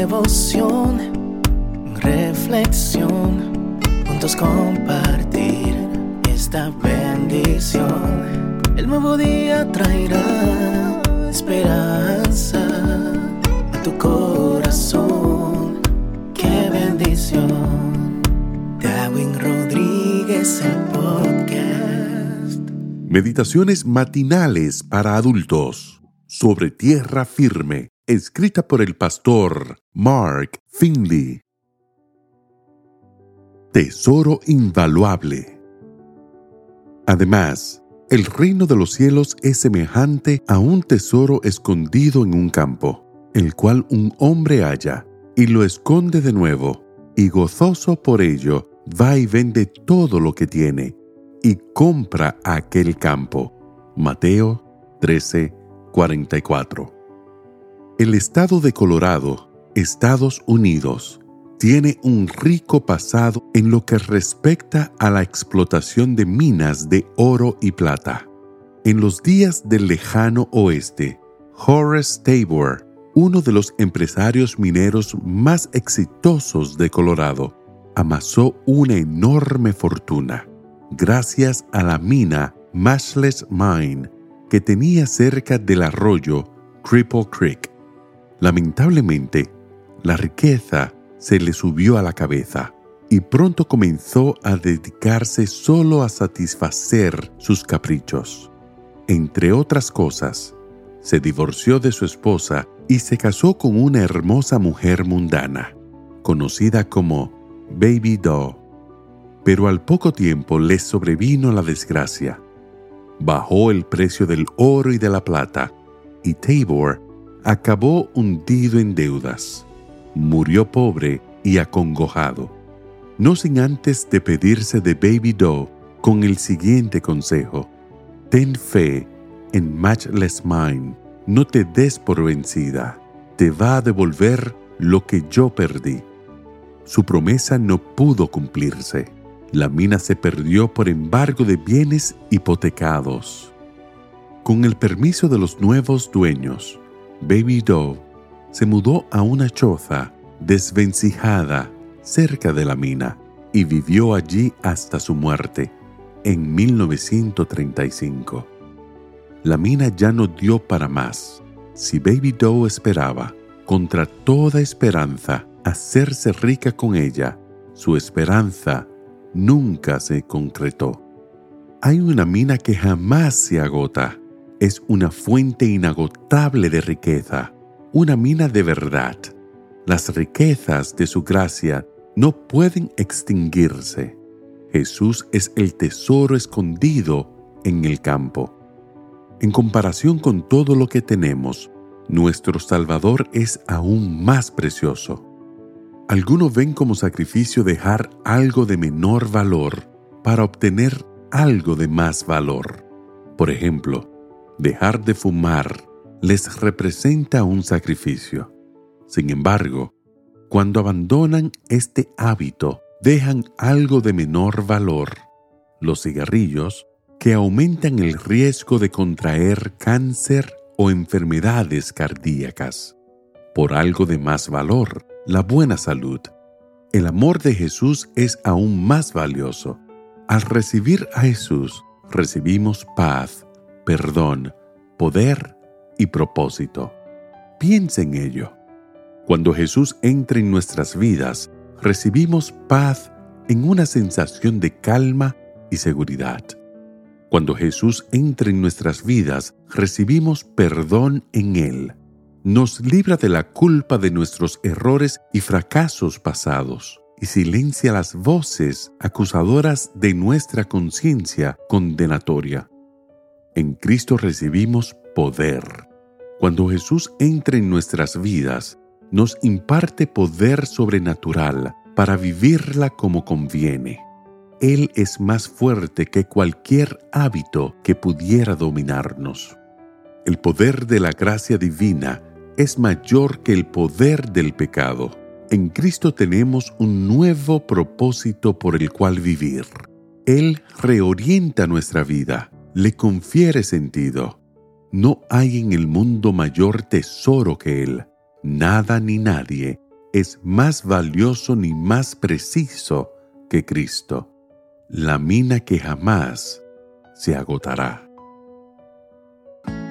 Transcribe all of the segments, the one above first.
devoción, reflexión, juntos compartir esta bendición. El nuevo día traerá esperanza a tu corazón. Qué bendición. Darwin Rodríguez, el podcast. Meditaciones matinales para adultos sobre tierra firme escrita por el pastor Mark Finley. Tesoro invaluable. Además, el reino de los cielos es semejante a un tesoro escondido en un campo, el cual un hombre halla y lo esconde de nuevo, y gozoso por ello va y vende todo lo que tiene y compra aquel campo. Mateo 13, 44. El estado de Colorado, Estados Unidos, tiene un rico pasado en lo que respecta a la explotación de minas de oro y plata. En los días del lejano oeste, Horace Tabor, uno de los empresarios mineros más exitosos de Colorado, amasó una enorme fortuna gracias a la mina Mashless Mine que tenía cerca del arroyo Cripple Creek. Lamentablemente, la riqueza se le subió a la cabeza y pronto comenzó a dedicarse solo a satisfacer sus caprichos. Entre otras cosas, se divorció de su esposa y se casó con una hermosa mujer mundana, conocida como Baby Doe. Pero al poco tiempo le sobrevino la desgracia. Bajó el precio del oro y de la plata, y Tabor acabó hundido en deudas. Murió pobre y acongojado, no sin antes de pedirse de Baby Doe con el siguiente consejo. Ten fe en Matchless Mind, no te des por vencida, te va a devolver lo que yo perdí. Su promesa no pudo cumplirse. La mina se perdió por embargo de bienes hipotecados. Con el permiso de los nuevos dueños, Baby Doe se mudó a una choza desvencijada cerca de la mina y vivió allí hasta su muerte en 1935. La mina ya no dio para más. Si Baby Doe esperaba, contra toda esperanza, hacerse rica con ella, su esperanza nunca se concretó. Hay una mina que jamás se agota es una fuente inagotable de riqueza, una mina de verdad. Las riquezas de su gracia no pueden extinguirse. Jesús es el tesoro escondido en el campo. En comparación con todo lo que tenemos, nuestro Salvador es aún más precioso. Algunos ven como sacrificio dejar algo de menor valor para obtener algo de más valor. Por ejemplo, dejar de fumar les representa un sacrificio. Sin embargo, cuando abandonan este hábito, dejan algo de menor valor, los cigarrillos, que aumentan el riesgo de contraer cáncer o enfermedades cardíacas. Por algo de más valor, la buena salud. El amor de Jesús es aún más valioso. Al recibir a Jesús, recibimos paz, perdón, poder y propósito. Piensa en ello. Cuando Jesús entra en nuestras vidas, recibimos paz en una sensación de calma y seguridad. Cuando Jesús entra en nuestras vidas, recibimos perdón en Él. Nos libra de la culpa de nuestros errores y fracasos pasados y silencia las voces acusadoras de nuestra conciencia condenatoria. En Cristo recibimos poder. Cuando Jesús entra en nuestras vidas, nos imparte poder sobrenatural para vivirla como conviene. Él es más fuerte que cualquier hábito que pudiera dominarnos. El poder de la gracia divina es mayor que el poder del pecado. En Cristo tenemos un nuevo propósito por el cual vivir. Él reorienta nuestra vida le confiere sentido. No hay en el mundo mayor tesoro que Él. Nada ni nadie es más valioso ni más preciso que Cristo, la mina que jamás se agotará.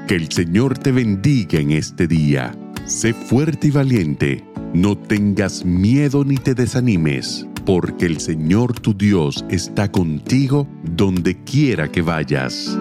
Que el Señor te bendiga en este día. Sé fuerte y valiente. No tengas miedo ni te desanimes, porque el Señor tu Dios está contigo donde quiera que vayas.